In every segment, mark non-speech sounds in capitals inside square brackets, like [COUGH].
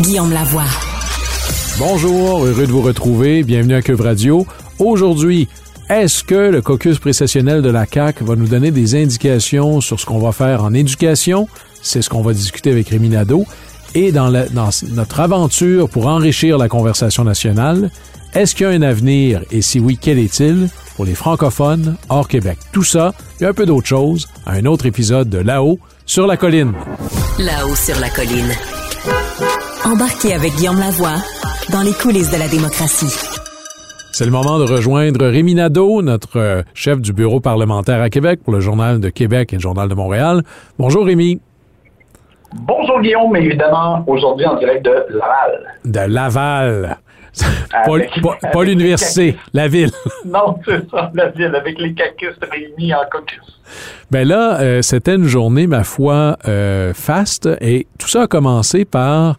Guillaume Lavoie. Bonjour, heureux de vous retrouver. Bienvenue à Cube Radio. Aujourd'hui, est-ce que le caucus précessionnel de la CAQ va nous donner des indications sur ce qu'on va faire en éducation? C'est ce qu'on va discuter avec Rémi Nadeau. Et dans, dans notre aventure pour enrichir la conversation nationale, est-ce qu'il y a un avenir? Et si oui, quel est-il? Pour les francophones hors Québec? Tout ça et un peu d'autres choses à un autre épisode de Là-haut sur la colline. Là-haut sur la colline. Embarquez avec Guillaume Lavoie dans les coulisses de la démocratie. C'est le moment de rejoindre Rémi Nadeau, notre euh, chef du bureau parlementaire à Québec pour le Journal de Québec et le Journal de Montréal. Bonjour Rémi. Bonjour Guillaume, évidemment, aujourd'hui en direct de Laval. De Laval. [LAUGHS] pas, l'université, la ville. non, c'est ça, la ville, avec les cacus réunis en caucus. Ben là, euh, c'était une journée, ma foi, euh, faste, et tout ça a commencé par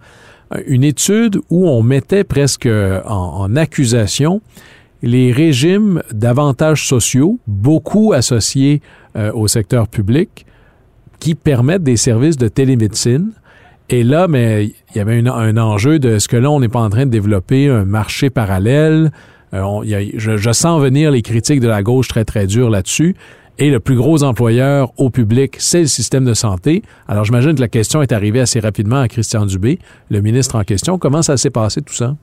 une étude où on mettait presque en, accusation les régimes d'avantages sociaux, beaucoup associés euh, au secteur public, qui permettent des services de télémédecine. Et là, mais il y avait un enjeu de ce que là, on n'est pas en train de développer un marché parallèle? Euh, je, sens venir les critiques de la gauche très, très dures là-dessus. Et le plus gros employeur au public, c'est le système de santé. Alors, j'imagine que la question est arrivée assez rapidement à Christian Dubé, le ministre en question. Comment ça s'est passé tout ça?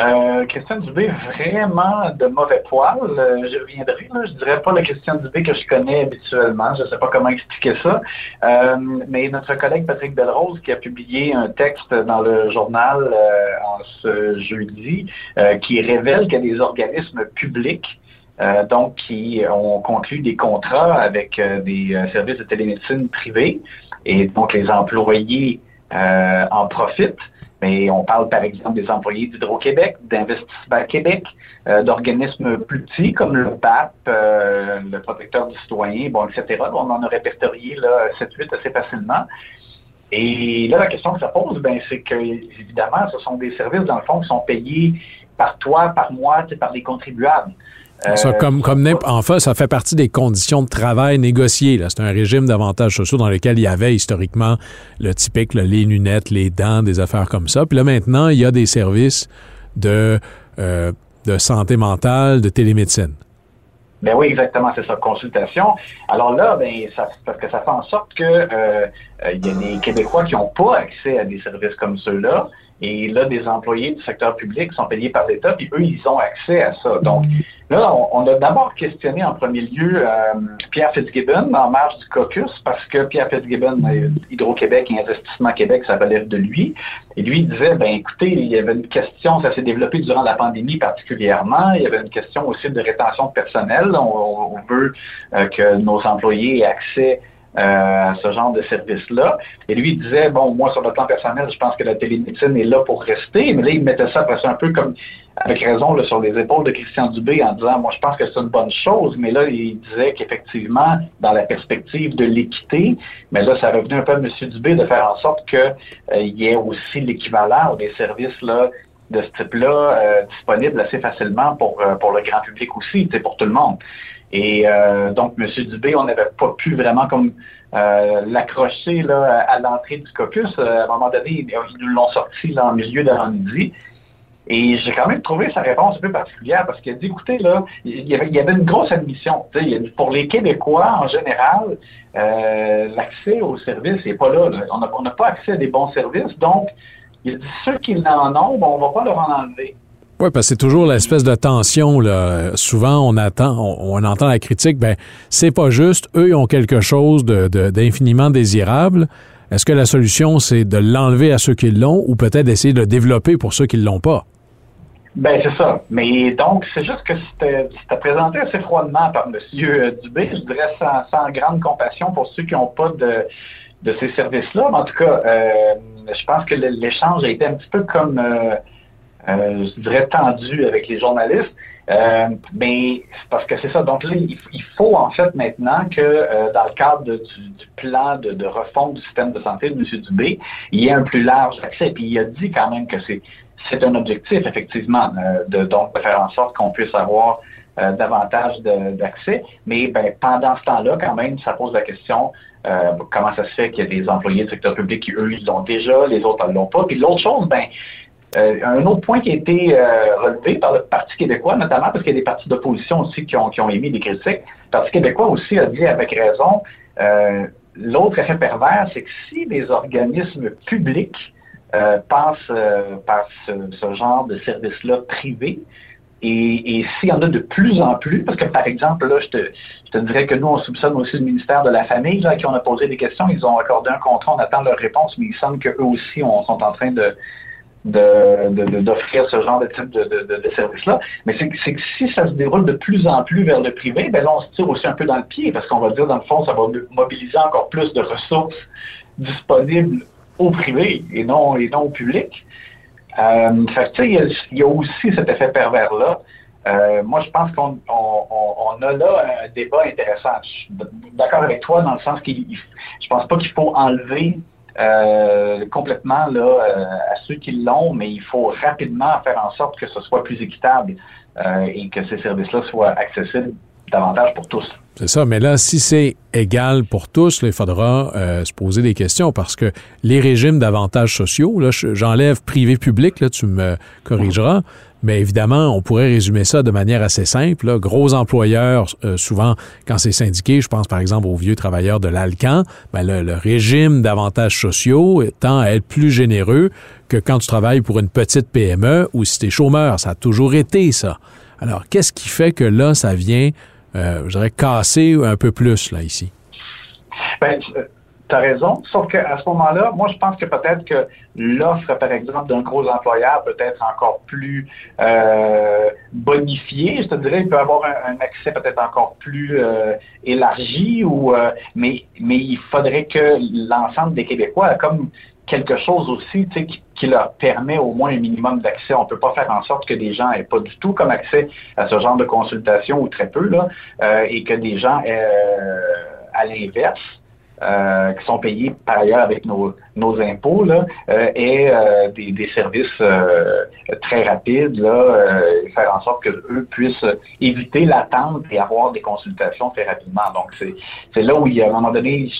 Euh, Christian Dubé, vraiment de mauvais poil. Euh, je reviendrai, là, je dirais pas le Christian Dubé que je connais habituellement. Je ne sais pas comment expliquer ça. Euh, mais notre collègue Patrick Belrose, qui a publié un texte dans le journal en ce jeudi, qui révèle a des organismes publics euh, donc qui ont conclu des contrats avec euh, des euh, services de télémédecine privés et donc les employés en profitent. Mais on parle par exemple des employés d'Hydro-Québec, d'Investissement Québec, d'organismes plus petits comme le PAP, le protecteur du citoyen, bon, etc. On en a répertorié là 7-8 assez facilement. Et là, la question que ça pose, ben, c'est que, évidemment, ce sont des services, dans le fond, qui sont payés par toi, par moi, par les contribuables. Ça, comme, comme enfin, ça fait partie des conditions de travail négociées. C'est un régime d'avantages sociaux dans lequel il y avait historiquement le typique, les lunettes, les dents, des affaires comme ça. Puis là, maintenant, il y a des services de, euh, de santé mentale, de télémédecine. Ben oui, exactement, c'est ça, consultation. Alors là, ben, ça, parce que ça fait en sorte que euh, il y a des Québécois qui n'ont pas accès à des services comme ceux-là. Et là, des employés du secteur public sont payés par l'État, puis eux, ils ont accès à ça. Donc, là, on, a d'abord questionné en premier lieu euh, Pierre Fitzgibbon en marge du caucus, parce que Pierre Fitzgibbon, euh, Hydro-Québec et Investissement Québec, ça relève de lui. Et lui, il disait, ben écoutez, il y avait une question, ça s'est développé durant la pandémie particulièrement, il y avait une question aussi de rétention de personnel. On, veut euh, que nos employés aient accès à ce genre de service-là. Et lui, il disait, bon, moi, sur le plan personnel, je pense que la télémédecine est là pour rester. Mais là, il mettait ça un peu comme, avec raison, là, sur les épaules de Christian Dubé en disant, moi, je pense que c'est une bonne chose. Mais là, il disait qu'effectivement, dans la perspective de l'équité, mais là, ça revenait un peu à M. Dubé de faire en sorte qu'il euh, y ait aussi l'équivalent des services là, de ce type-là euh, disponibles assez facilement pour, pour le grand public aussi, pour tout le monde. Et euh, donc, M. Dubé, on n'avait pas pu vraiment comme euh, l'accrocher à l'entrée du caucus. Euh, à un moment donné, ils nous l'ont sorti là, en milieu de midi. Et j'ai quand même trouvé sa réponse un peu particulière parce qu'il a dit, écoutez, là, il y avait, une grosse admission. Pour les Québécois, en général, l'accès aux services n'est pas là. On n'a pas accès à des bons services. Donc, il dit, ceux qui en ont, on va pas leur en enlever. Oui, parce que c'est toujours l'espèce de tension. Là. Souvent, on attend, on, entend la critique, ben c'est pas juste. Eux, ils ont quelque chose de- de- d'infiniment désirable. Est-ce que la solution, c'est de l'enlever à ceux qui l'ont ou peut-être d'essayer de le développer pour ceux qui ne l'ont pas? Ben, c'est ça. Mais donc, c'est juste que c'était présenté assez froidement par M. Dubé, je dirais sans, sans grande compassion pour ceux qui n'ont pas de, de ces services-là. Mais en tout cas, euh, je pense que l'échange a été un petit peu comme, euh, euh, je dirais, tendu avec les journalistes. Euh, mais parce que c'est ça. Donc là, il, faut en fait maintenant que euh, dans le cadre du, plan de, de refonte du système de santé de M. Dubé, il y ait un plus large accès. Puis il a dit quand même que c'est c'est un objectif, effectivement, euh, de, donc de faire en sorte qu'on puisse avoir euh, davantage d'accès. Mais ben, pendant ce temps-là, quand même, ça pose la question euh, comment ça se fait qu'il y a des employés du secteur public qui, eux, ils l'ont déjà, les autres ne l'ont pas. Puis l'autre chose, ben, euh, un autre point qui a été euh, relevé par le Parti québécois, notamment parce qu'il y a des partis d'opposition aussi qui ont, qui ont émis des critiques. Le Parti québécois aussi a dit avec raison, euh, l'autre effet pervers, c'est que si les organismes publics euh, passent euh, par ce, ce genre de service-là privé, et, et s'il y en a de plus en plus, parce que par exemple, là, je te, je te dirais que nous, on soupçonne aussi le ministère de la Famille, là, qui on a posé des questions, ils ont accordé un contrat, on attend leur réponse, mais il semble qu'eux aussi on, sont en train de de- de- de- d'offrir ce genre de type de, de, de, service-là. Mais c'est que si ça se déroule de plus en plus vers le privé, ben là, on se tire aussi un peu dans le pied, parce qu'on va dire, dans le fond, ça va mobiliser encore plus de ressources disponibles au privé et non, et non au public. Euh, il y a- aussi cet effet pervers-là. Euh, moi, je pense qu'on on, a là un débat intéressant. Je suis d'accord avec toi dans le sens qu'il il- je pense pas qu'il faut enlever euh, complètement là, euh, à ceux qui l'ont, mais il faut rapidement faire en sorte que ce soit plus équitable euh, et que ces services-là soient accessibles davantage pour tous. C'est ça, mais là, si c'est égal pour tous, là, il faudra euh, se poser des questions parce que les régimes d'avantages sociaux, là, je- j'enlève privé-public, là, tu me corrigeras, mais évidemment, on pourrait résumer ça de manière assez simple. là. Gros employeurs, euh, souvent, quand c'est syndiqué, je pense par exemple aux vieux travailleurs de l'Alcan, ben, le, le régime d'avantages sociaux tend à être plus généreux que quand tu travailles pour une petite PME ou si tu es chômeur. Ça a toujours été ça. Alors, qu'est-ce qui fait que là, ça vient euh, je dirais, casser un peu plus, là, ici? Ben, tu as raison, sauf qu'à ce moment-là, moi, je pense que peut-être que l'offre, par exemple, d'un gros employeur peut être encore plus euh, bonifiée. Je te dirais, il peut avoir un, accès peut-être encore plus euh, élargi, ou, euh, mais, mais il faudrait que l'ensemble des Québécois, comme quelque chose aussi tu sais, qui, leur permet au moins un minimum d'accès. On ne peut pas faire en sorte que des gens n'aient pas du tout comme accès à ce genre de consultation ou très peu, là, et que des gens aient, à l'inverse, euh, qui sont payés par ailleurs avec nos, nos impôts, là, euh, et euh, des, des services euh, très rapides, là, euh, faire en sorte que eux puissent éviter l'attente et avoir des consultations très rapidement. Donc c'est là où il à un moment donné,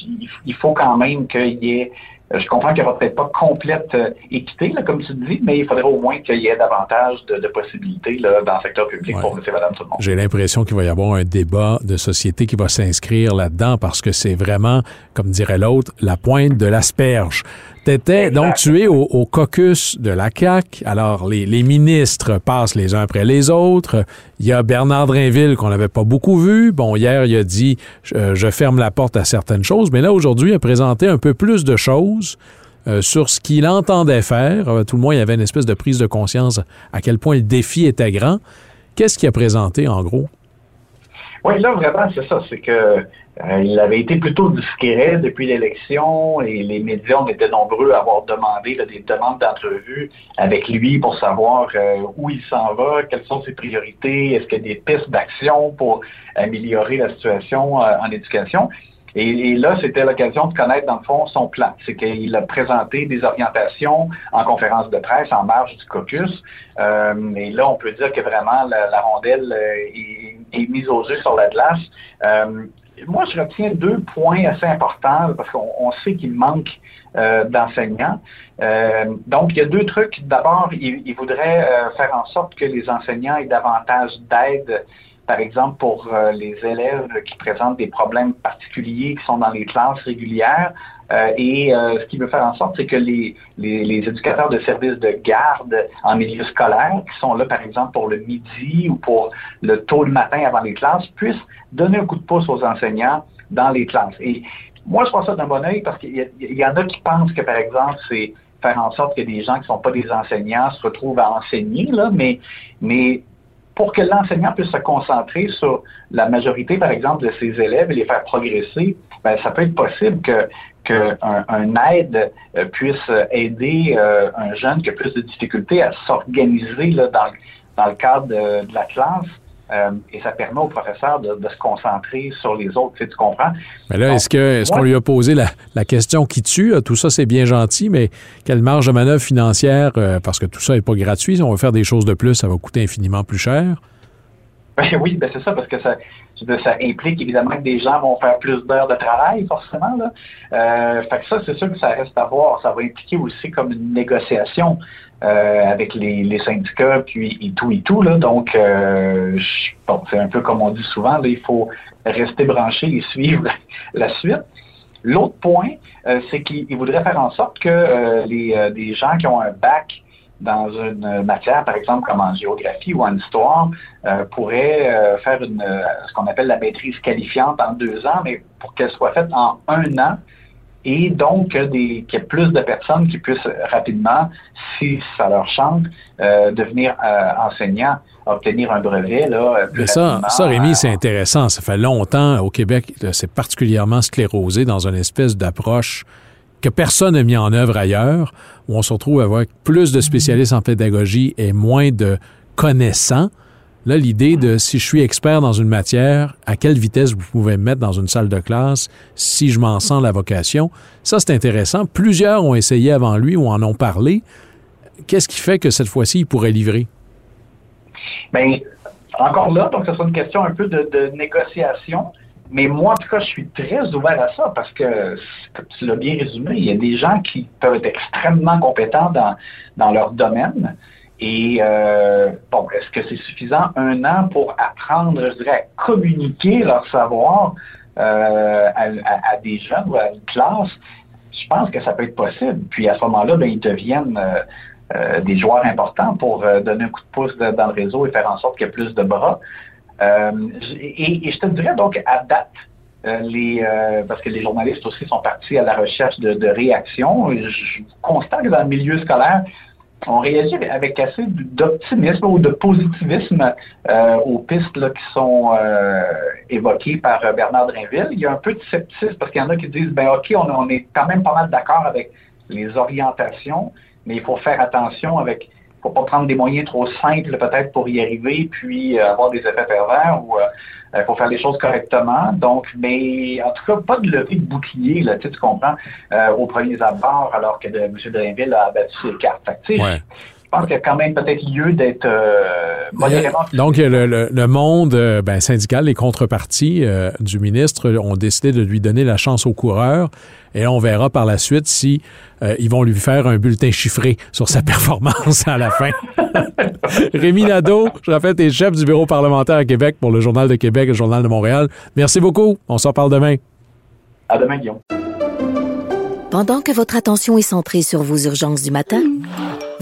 il faut quand même qu'il y ait je comprends qu'il n'y aura peut-être pas complète euh, équité, là, comme tu dis, mais il faudrait au moins qu'il y ait davantage de, de possibilités là, dans le secteur public Ouais. pour monsieur, madame, tout le monde. J'ai l'impression qu'il va y avoir un débat de société qui va s'inscrire là-dedans parce que c'est vraiment, comme dirait l'autre, la pointe de l'asperge. T'étais, donc tu es au, au caucus de la CAQ. Alors, les, les ministres passent les uns après les autres. Il y a Bernard Drinville qu'on n'avait pas beaucoup vu. Bon, hier, il a dit je, je ferme la porte à certaines choses, mais là, aujourd'hui, il a présenté un peu plus de choses euh, sur ce qu'il entendait faire. Euh, tout le monde, il y avait une espèce de prise de conscience à quel point le défi était grand. Qu'est-ce qu'il a présenté, en gros? Oui, là, vraiment, c'est ça. C'est que euh, il avait été plutôt discret depuis l'élection et les médias, on était nombreux à avoir demandé des demandes d'entrevue avec lui pour savoir euh, où il s'en va, quelles sont ses priorités, est-ce qu'il y a des pistes d'action pour améliorer la situation euh, en éducation. Et, là, c'était l'occasion de connaître, dans le fond, son plan. C'est qu'il a présenté des orientations en conférence de presse en marge du caucus. Et là, on peut dire que vraiment, la, rondelle est, est mise aux yeux sur la glace. Moi, je retiens deux points assez importants parce qu'on sait qu'il manque euh, d'enseignants. Euh, donc, il y a deux trucs. D'abord, il, voudrait euh, faire en sorte que les enseignants aient davantage d'aide par exemple, pour les élèves qui présentent des problèmes particuliers, qui sont dans les classes régulières. Euh, et euh, ce qui veut faire en sorte, c'est que les, les, éducateurs de services de garde en milieu scolaire, qui sont là, par exemple, pour le midi ou pour le tôt le matin avant les classes, puissent donner un coup de pouce aux enseignants dans les classes. Et moi, je vois ça d'un bon oeil parce qu'il y, y, en a qui pensent que, par exemple, c'est faire en sorte que des gens qui ne sont pas des enseignants se retrouvent à enseigner, là, mais, mais pour que l'enseignant puisse se concentrer sur la majorité, par exemple, de ses élèves et les faire progresser, ben, ça peut être possible que qu'un un aide euh, puisse aider euh, un jeune qui a plus de difficultés à s'organiser dans, dans le cadre de la classe euh, et ça permet au professeur de, de, se concentrer sur les autres, tu, sais, tu comprends? Mais là, est-ce qu'on lui a posé la, la, question qui tue? Tout ça, c'est bien gentil, mais quelle marge de manœuvre financière, euh, parce que tout ça n'est pas gratuit, si on veut faire des choses de plus, ça va coûter infiniment plus cher? Ben oui, ben c'est ça, parce que ça, implique évidemment que des gens vont faire plus d'heures de travail, forcément. Là. Euh, fait que ça, c'est sûr que ça reste à voir. Ça va impliquer aussi comme une négociation euh, avec les, syndicats, puis et tout et tout. Là. Donc, euh, bon, c'est un peu comme on dit souvent, il faut rester branché et suivre la suite. L'autre point, euh, c'est qu'il voudrait faire en sorte que les, des gens qui ont un bac dans une matière, par exemple, comme en géographie ou en histoire, euh, pourrait euh, faire une, ce qu'on appelle la maîtrise qualifiante en deux ans, mais pour qu'elle soit faite en un an, et donc qu'il y ait plus de personnes qui puissent rapidement, si ça leur chante, euh, devenir enseignants, obtenir un brevet. Là, Mais ça, ça, Rémi, c'est intéressant. Ça fait longtemps au Québec, c'est particulièrement sclérosé dans une espèce d'approche que personne n'a mis en œuvre ailleurs, où on se retrouve avec plus de spécialistes en pédagogie et moins de connaissants. Là, l'idée de si je suis expert dans une matière, à quelle vitesse vous pouvez me mettre dans une salle de classe si je m'en sens la vocation, ça c'est intéressant. Plusieurs ont essayé avant lui ou en ont parlé. Qu'est-ce qui fait que cette fois-ci, il pourrait livrer? Bien, encore là, donc ce sera une question un peu de, de négociation. Mais moi, en tout cas, je suis très ouvert à ça parce que, comme tu l'as bien résumé, il y a des gens qui peuvent être extrêmement compétents dans, dans leur domaine. Et euh, bon, est-ce que c'est suffisant? Un an pour apprendre, je dirais, à communiquer leur savoir euh, à, des jeunes ou à une classe? Je pense que ça peut être possible. Puis à ce moment-là, ben, ils deviennent euh, des joueurs importants pour donner un coup de pouce dans le réseau et faire en sorte qu'il y ait plus de bras. Euh, et, je te dirais donc à date, euh, euh, parce que les journalistes aussi sont partis à la recherche de, réactions. Je, constate que dans le milieu scolaire, on réagit avec assez d'optimisme ou de positivisme aux pistes qui sont évoquées par Bernard Drinville. Il y a un peu de scepticisme parce qu'il y en a qui disent ben ok, on est quand même pas mal d'accord avec les orientations, mais il faut faire attention avec faut pas prendre des moyens trop simples peut-être pour y arriver, puis euh, avoir des effets pervers ou il euh, faut faire les choses correctement. Donc, mais en tout cas, pas de levée de bouclier, là, tu, comprends, euh, aux premiers abords, alors que M. Drainville a abattu ses cartes. Fait. Je pense qu'il y a quand même peut-être lieu d'être euh, modérément... Donc, le, le, le monde euh, ben, syndical, les contreparties euh, du ministre ont décidé de lui donner la chance au coureur et on verra par la suite si euh, ils vont lui faire un bulletin chiffré sur sa [LAUGHS] performance à la fin. [LAUGHS] Rémi Nadeau, je rappelle, tu es chef du bureau parlementaire à Québec pour le Journal de Québec et le Journal de Montréal. Merci beaucoup. On s'en parle demain. À demain, Guillaume. Pendant que votre attention est centrée sur vos urgences du matin,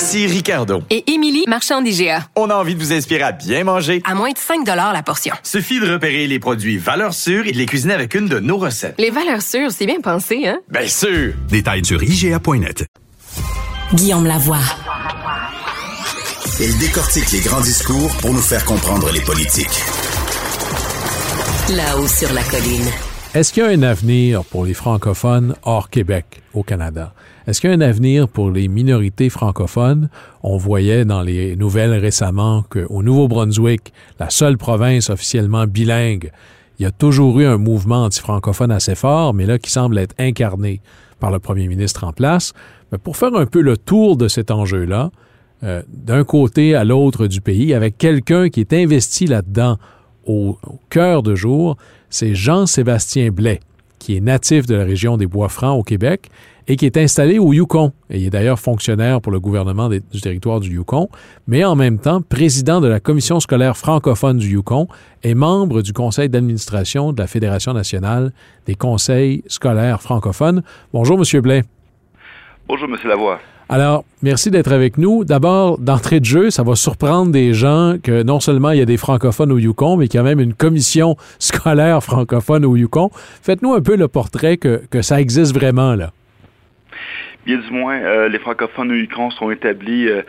Ici Ricardo. Et Émilie, marchand d'IGA. On a envie de vous inspirer à bien manger. À moins de 5 la portion. Suffit de repérer les produits valeurs sûres et de les cuisiner avec une de nos recettes. Les valeurs sûres, c'est bien pensé, hein? Bien sûr! Détails sur IGA.net. Guillaume Lavoie. Il décortique les grands discours pour nous faire comprendre les politiques. Là-haut sur la colline. Est-ce qu'il y a un avenir pour les francophones hors Québec au Canada? Est-ce qu'il y a un avenir pour les minorités francophones? On voyait dans les nouvelles récemment qu'au Nouveau-Brunswick, la seule province officiellement bilingue, il y a toujours eu un mouvement anti-francophone assez fort, mais là qui semble être incarné par le premier ministre en place. Mais pour faire un peu le tour de cet enjeu-là, euh, d'un côté à l'autre du pays, avec quelqu'un qui est investi là-dedans au, au cœur de jour, c'est Jean-Sébastien Blais, qui est natif de la région des Bois-Francs au Québec et qui est installé au Yukon. Il est d'ailleurs fonctionnaire pour le gouvernement du territoire du Yukon, mais en même temps président de la commission scolaire francophone du Yukon et membre du conseil d'administration de la Fédération nationale des conseils scolaires francophones. Bonjour, Monsieur Blais. Bonjour, Monsieur Lavoie. Alors, merci d'être avec nous. D'abord, d'entrée de jeu, ça va surprendre des gens que non seulement il y a des francophones au Yukon, mais qu'il y a même une commission [LAUGHS] scolaire francophone au Yukon. Faites-nous un peu le portrait que, que ça existe vraiment, là. Bien du moins, euh, les francophones Yukon sont établis euh,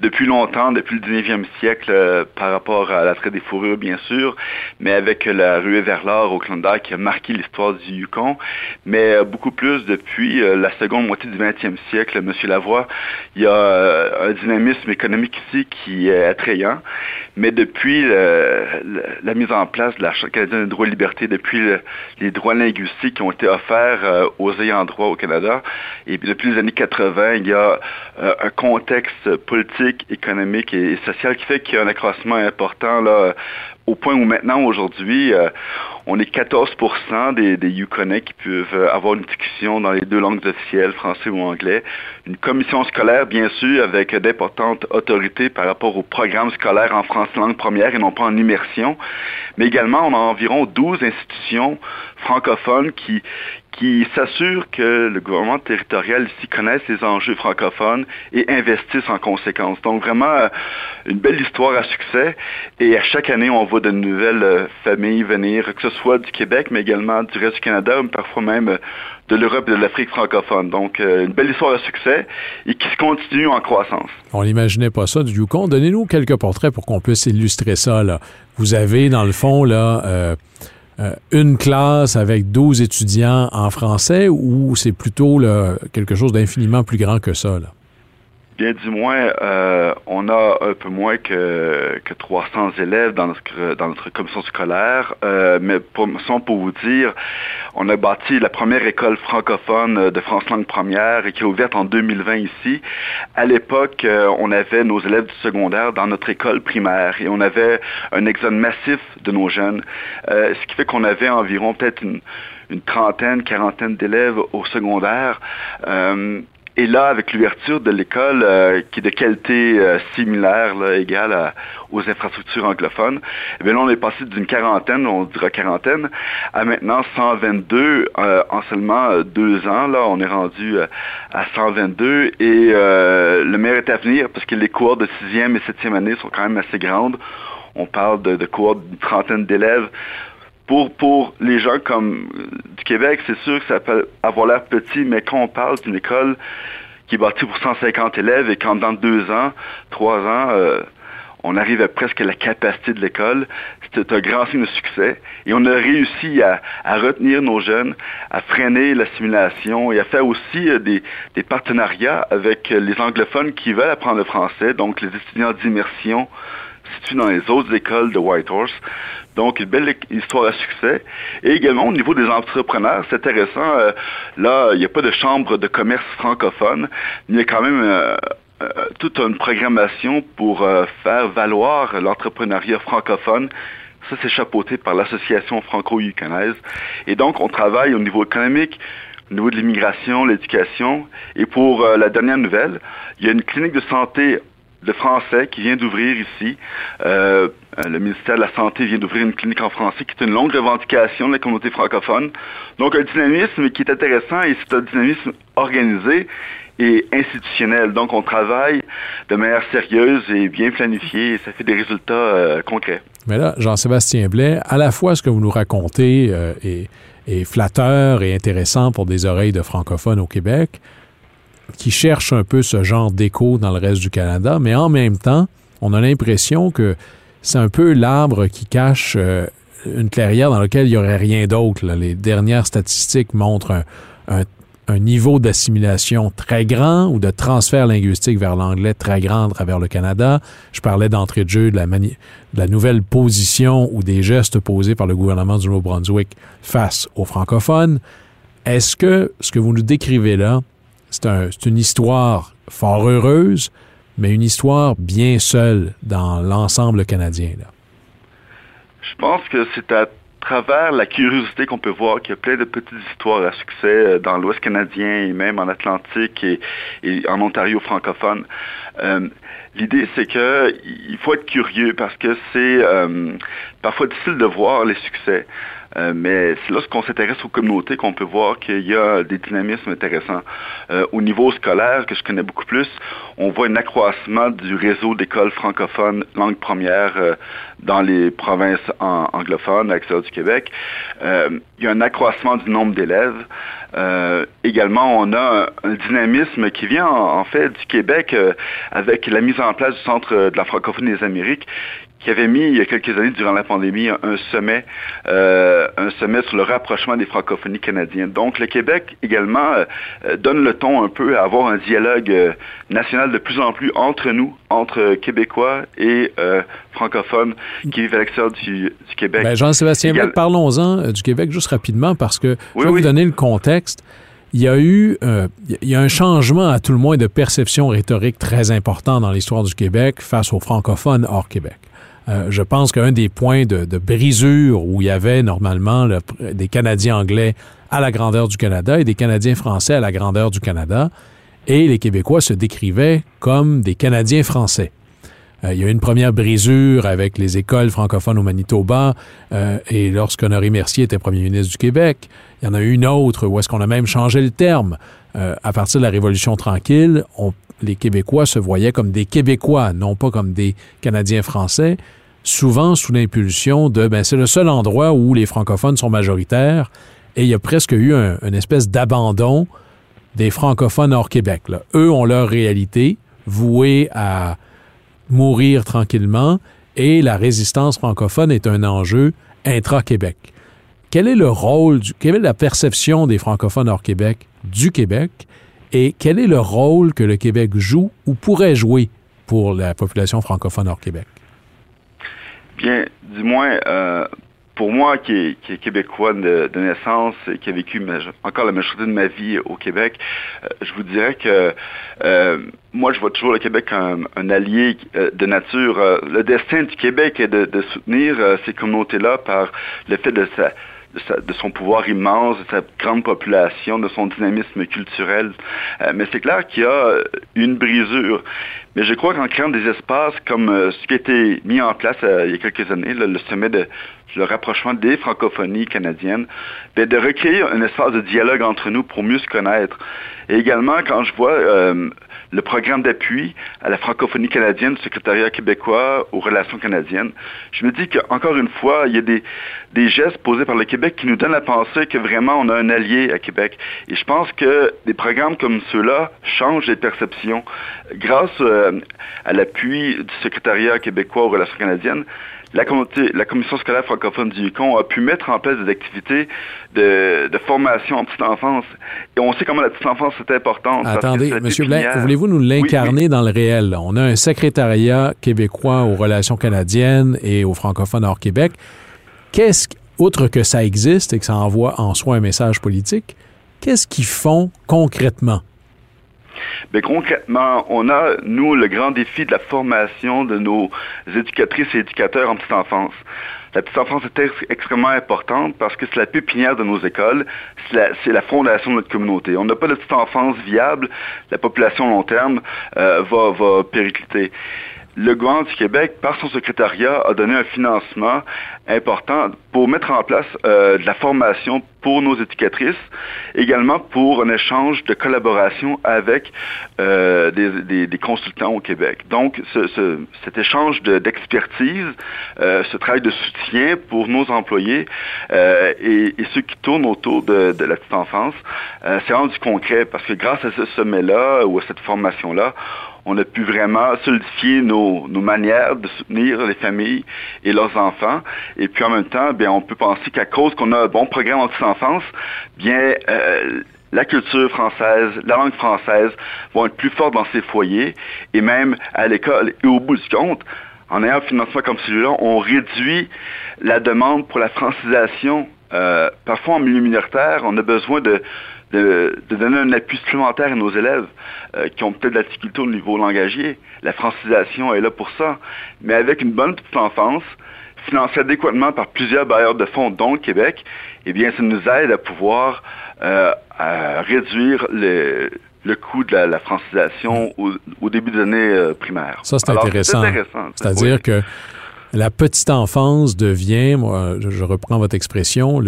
depuis longtemps, depuis le 19e siècle, euh, par rapport à la traite des fourrures, bien sûr, mais avec la ruée vers l'or au Klondike qui a marqué l'histoire du Yukon, mais beaucoup plus depuis la seconde moitié du 20e siècle, Monsieur Lavoie, il y a un dynamisme économique ici qui est attrayant, mais depuis la mise en place de la Charte canadienne des droits et libertés, depuis le- les droits linguistiques qui ont été offerts aux ayants droit au Canada, et puis depuis années 80, il y a euh, un contexte politique, économique et social qui fait qu'il y a un accroissement important là, au point où maintenant, aujourd'hui, euh, on est 14 des, des Yukonais qui peuvent avoir une discussion dans les deux langues officielles, français ou anglais. Une commission scolaire, bien sûr, avec d'importantes autorités par rapport au programme scolaire en français langue première et non pas en immersion. Mais également, on a environ 12 institutions francophones qui, qui s'assurent que le gouvernement territorial ici connaisse les enjeux francophones et investisse en conséquence. Donc vraiment euh, une belle histoire à succès et à chaque année on voit de nouvelles euh, familles venir, que ce soit du Québec mais également du reste du Canada, ou parfois même euh, de l'Europe et de l'Afrique francophone. Donc une belle histoire à succès et qui se continue en croissance. On n'imaginait pas ça du Yukon. Donnez-nous quelques portraits pour qu'on puisse illustrer ça. Là. Vous avez, dans le fond, là, euh, une classe avec 12 étudiants en français ou c'est plutôt quelque chose d'infiniment plus grand que ça? Là? Bien du moins, euh, on a un peu moins que, que 300 élèves dans notre, dans notre commission scolaire, euh, mais pour, sans pour vous dire, on a bâti la première école francophone de France langue première et qui est ouverte en 2020 ici. À l'époque, euh, on avait nos élèves du secondaire dans notre école primaire et on avait un exode massif de nos jeunes, euh, ce qui fait qu'on avait environ peut-être une, une trentaine, quarantaine d'élèves au secondaire. Euh, et là, avec l'ouverture de l'école, euh, qui est de qualité euh, similaire, là, égale aux infrastructures anglophones, eh bien là, on est passé d'une quarantaine, on dira quarantaine, à maintenant 122 euh, en seulement deux ans. Là, on est rendu à 122 et le meilleur est à venir parce que les cours de sixième et septième année sont quand même assez grandes. On parle de, de cours d'une trentaine d'élèves pour, pour les gens comme euh, du Québec, c'est sûr que ça peut avoir l'air petit, mais quand on parle d'une école qui est bâtie pour 150 élèves et qu'en dans deux ans, trois ans, euh, on arrive à presque la capacité de l'école, c'est un grand signe de succès. Et on a réussi à, à retenir nos jeunes, à freiner l'assimilation et à faire aussi euh, des, partenariats avec les anglophones qui veulent apprendre le français, donc les étudiants d'immersion situés dans les autres écoles de Whitehorse. Donc, une belle histoire à succès. Et également, au niveau des entrepreneurs, c'est intéressant. euh, là, il n'y a pas de chambre de commerce francophone. Il y a quand même euh, euh, toute une programmation pour faire valoir l'entrepreneuriat francophone. Ça, c'est chapeauté par l'Association franco-yukonaise. Et donc, on travaille au niveau économique, au niveau de l'immigration, l'éducation. Et pour la dernière nouvelle, il y a une clinique de santé de français qui vient d'ouvrir ici. Euh, le ministère de la Santé vient d'ouvrir une clinique en français qui est une longue revendication de la communauté francophone. Donc un dynamisme qui est intéressant et c'est un dynamisme organisé et institutionnel. Donc on travaille de manière sérieuse et bien planifiée et ça fait des résultats euh, concrets. Mais là, Jean-Sébastien Blais, à la fois ce que vous nous racontez euh, est, est flatteur et intéressant pour des oreilles de francophones au Québec, qui cherchent un peu ce genre d'écho dans le reste du Canada, mais en même temps, on a l'impression que c'est un peu l'arbre qui cache euh, une clairière dans laquelle il n'y aurait rien d'autre. Les dernières statistiques montrent un, niveau d'assimilation très grand ou de transfert linguistique vers l'anglais très grand à travers le Canada. Je parlais d'entrée de jeu de la, de la nouvelle position ou des gestes posés par le gouvernement du Nouveau-Brunswick face aux francophones. Est-ce que ce que vous nous décrivez là, c'est un, une histoire fort heureuse, mais une histoire bien seule dans l'ensemble canadien? Je pense que c'est à travers la curiosité qu'on peut voir qu'il y a plein de petites histoires à succès euh, dans l'Ouest canadien et même en Atlantique et, en Ontario francophone. Euh, l'idée, c'est que il faut être curieux parce que c'est euh, parfois difficile de voir les succès. Euh, mais c'est lorsqu'on s'intéresse aux communautés qu'on peut voir qu'il y a des dynamismes intéressants. Euh, au niveau scolaire, que je connais beaucoup plus, on voit un accroissement du réseau d'écoles francophones langue première euh, dans les provinces anglophones à l'extérieur du Québec. il y a un accroissement du nombre d'élèves. également, on a un, dynamisme qui vient en, fait du Québec avec la mise en place du Centre de la francophonie des Amériques qui avait mis il y a quelques années durant la pandémie un sommet, euh, un sommet sur le rapprochement des francophonies canadiennes. Donc le Québec également euh, donne le ton un peu à avoir un dialogue euh, national de plus en plus entre nous, entre Québécois et francophones qui vivent à l'extérieur du, Québec. Ben, Jean-Sébastien parlons-en du Québec juste rapidement parce que je vais vous donner le contexte il y a eu il y a un changement à tout le moins de perception rhétorique très important dans l'histoire du Québec face aux francophones hors Québec. Euh, je pense qu'un des points de, brisure où il y avait normalement des Canadiens anglais à la grandeur du Canada et des Canadiens français à la grandeur du Canada, et les Québécois se décrivaient comme des Canadiens français. Euh, il y a eu une première brisure avec les écoles francophones au Manitoba, euh, et lorsqu'Honoré Mercier était premier ministre du Québec, il y en a eu une autre où est-ce qu'on a même changé le terme. à partir de la Révolution tranquille, les Québécois se voyaient comme des Québécois, non pas comme des Canadiens français souvent sous l'impulsion de ben, c'est le seul endroit où les francophones sont majoritaires et il y a presque eu un, une espèce d'abandon des francophones hors Québec. Eux ont leur réalité vouée à mourir tranquillement et la résistance francophone est un enjeu intra-Québec. Quel est le rôle, du, quelle est la perception des francophones hors Québec du Québec et quel est le rôle que le Québec joue ou pourrait jouer pour la population francophone hors Québec? Bien, du moins, euh, pour moi qui est, québécois de, naissance et qui a vécu encore la majorité de ma vie au Québec, euh, je vous dirais que euh, moi, je vois toujours le Québec comme un allié de nature. le destin du Québec est de, de soutenir ces communautés-là par le fait de sa de, son pouvoir immense, de sa grande population, de son dynamisme culturel. Euh, mais c'est clair qu'il y a une brisure. Mais je crois qu'en créant des espaces comme euh, ce qui a été mis en place euh, il y a quelques années, le sommet de le rapprochement des francophonies canadiennes, ben, de recréer un espace de dialogue entre nous pour mieux se connaître. Et également, quand je vois le programme d'appui à la francophonie canadienne du secrétariat québécois aux relations canadiennes. Je me dis qu'encore une fois, il y a des, gestes posés par le Québec qui nous donnent à penser que vraiment on a un allié à Québec. Et je pense que des programmes comme ceux-là changent les perceptions. Grâce euh, à l'appui du secrétariat québécois aux relations canadiennes, la, la commission scolaire francophone du Yukon a pu mettre en place des activités de, formation en petite enfance. Et on sait comment la petite enfance est importante. Attendez, M. Blain, voulez-vous nous l'incarner dans le réel? On a un secrétariat québécois aux relations canadiennes et aux francophones hors Québec. Qu'est-ce, outre que ça existe et que ça envoie en soi un message politique, qu'est-ce qu'ils font concrètement? Mais concrètement, on a, nous, le grand défi de la formation de nos éducatrices et éducateurs en petite enfance. La petite enfance est extrêmement importante parce que c'est la pépinière de nos écoles, c'est la, fondation de notre communauté. On n'a pas de petite enfance viable, la population long terme euh, va, va péricliter le gouvernement du Québec, par son secrétariat, a donné un financement important pour mettre en place euh, de la formation pour nos éducatrices, également pour un échange de collaboration avec euh, des, consultants au Québec. Donc, ce, cet échange d'expertise, euh, ce travail de soutien pour nos employés et, ceux qui tournent autour de, de la petite enfance, c'est rendu concret parce que grâce à ce sommet-là ou à cette formation-là, on a pu vraiment solidifier nos, manières de soutenir les familles et leurs enfants. Et puis en même temps, bien, on peut penser qu'à cause qu'on a un bon programme en petite enfance, bien, euh, la culture française, la langue française vont être plus fortes dans ces foyers et même à l'école. Et au bout du compte, en ayant un financement comme celui-là, on réduit la demande pour la francisation. Euh, parfois, en milieu minoritaire, on a besoin de, de, donner un appui supplémentaire à nos élèves euh, qui ont peut-être de la difficulté au niveau langagier. La francisation est là pour ça. Mais avec une bonne petite enfance, financée adéquatement par plusieurs bailleurs de fonds, dont le Québec, eh bien, ça nous aide à pouvoir euh, réduire le, le coût de la, francisation au, début des années euh, primaires. Ça, c'est intéressant. C'est-à-dire que la petite enfance devient, je, reprends votre expression,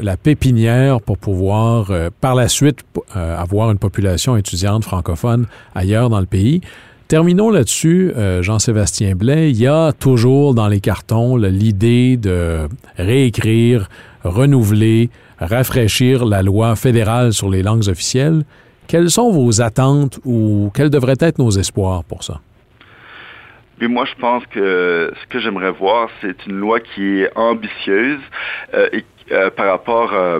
la pépinière pour pouvoir, euh, par la suite, euh, avoir une population étudiante francophone ailleurs dans le pays. Terminons là-dessus, Jean-Sébastien Blais. Il y a toujours dans les cartons l'idée de réécrire, renouveler, rafraîchir la loi fédérale sur les langues officielles. Quelles sont vos attentes ou quels devraient être nos espoirs pour ça? Mais moi, je pense que ce que j'aimerais voir, c'est une loi qui est ambitieuse euh, et euh, par rapport euh,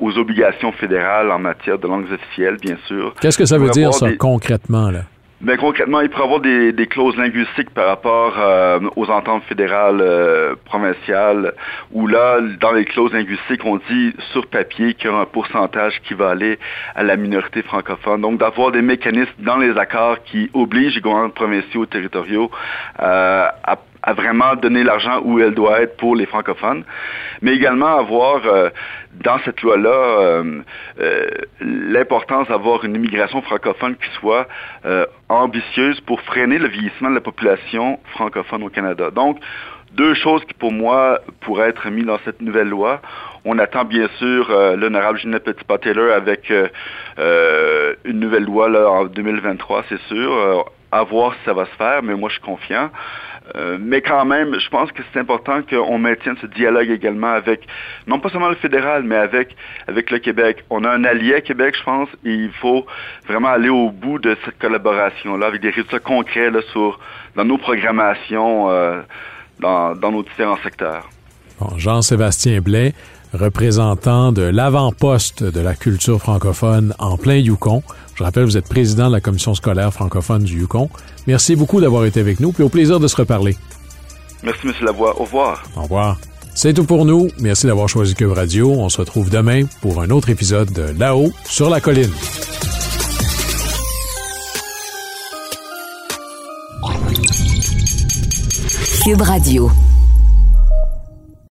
aux obligations fédérales en matière de langues officielles, bien sûr. Qu'est-ce que ça veut dire, ça, concrètement? Là? Mais ben, concrètement, il pourrait y avoir des, clauses linguistiques par rapport euh, aux ententes fédérales euh, provinciales, où là, dans les clauses linguistiques, on dit sur papier qu'il y a un pourcentage qui va aller à la minorité francophone. Donc, d'avoir des mécanismes dans les accords qui obligent les gouvernements provinciaux territoriaux euh, à à vraiment donner l'argent où elle doit être pour les francophones, mais également avoir euh, dans cette loi-là euh, euh, l'importance d'avoir une immigration francophone qui soit ambitieuse pour freiner le vieillissement de la population francophone au Canada. Donc, deux choses qui, pour moi, pourraient être mises dans cette nouvelle loi. On attend bien sûr l'honorable Ginette Petitpas-Taylor avec une nouvelle loi là, en 2023, c'est sûr. À voir si ça va se faire, mais moi, je suis confiant. Euh, mais quand même, je pense que c'est important qu'on maintienne ce dialogue également avec, non pas seulement le fédéral, mais avec, le Québec. On a un allié à Québec, je pense, et il faut vraiment aller au bout de cette collaboration-là, avec des résultats concrets là, sur, dans nos programmations, euh, dans, dans nos différents secteurs. Jean-Sébastien Blais, représentant de l'avant-poste de la culture francophone en plein Yukon. Je rappelle, vous êtes président de la commission scolaire francophone du Yukon. Merci beaucoup d'avoir été avec nous, puis au plaisir de se reparler. Merci, M. Lavoie. Au revoir. Au revoir. C'est tout pour nous. Merci d'avoir choisi Cube Radio. On se retrouve demain pour un autre épisode de Là-haut sur la colline. Cube Radio.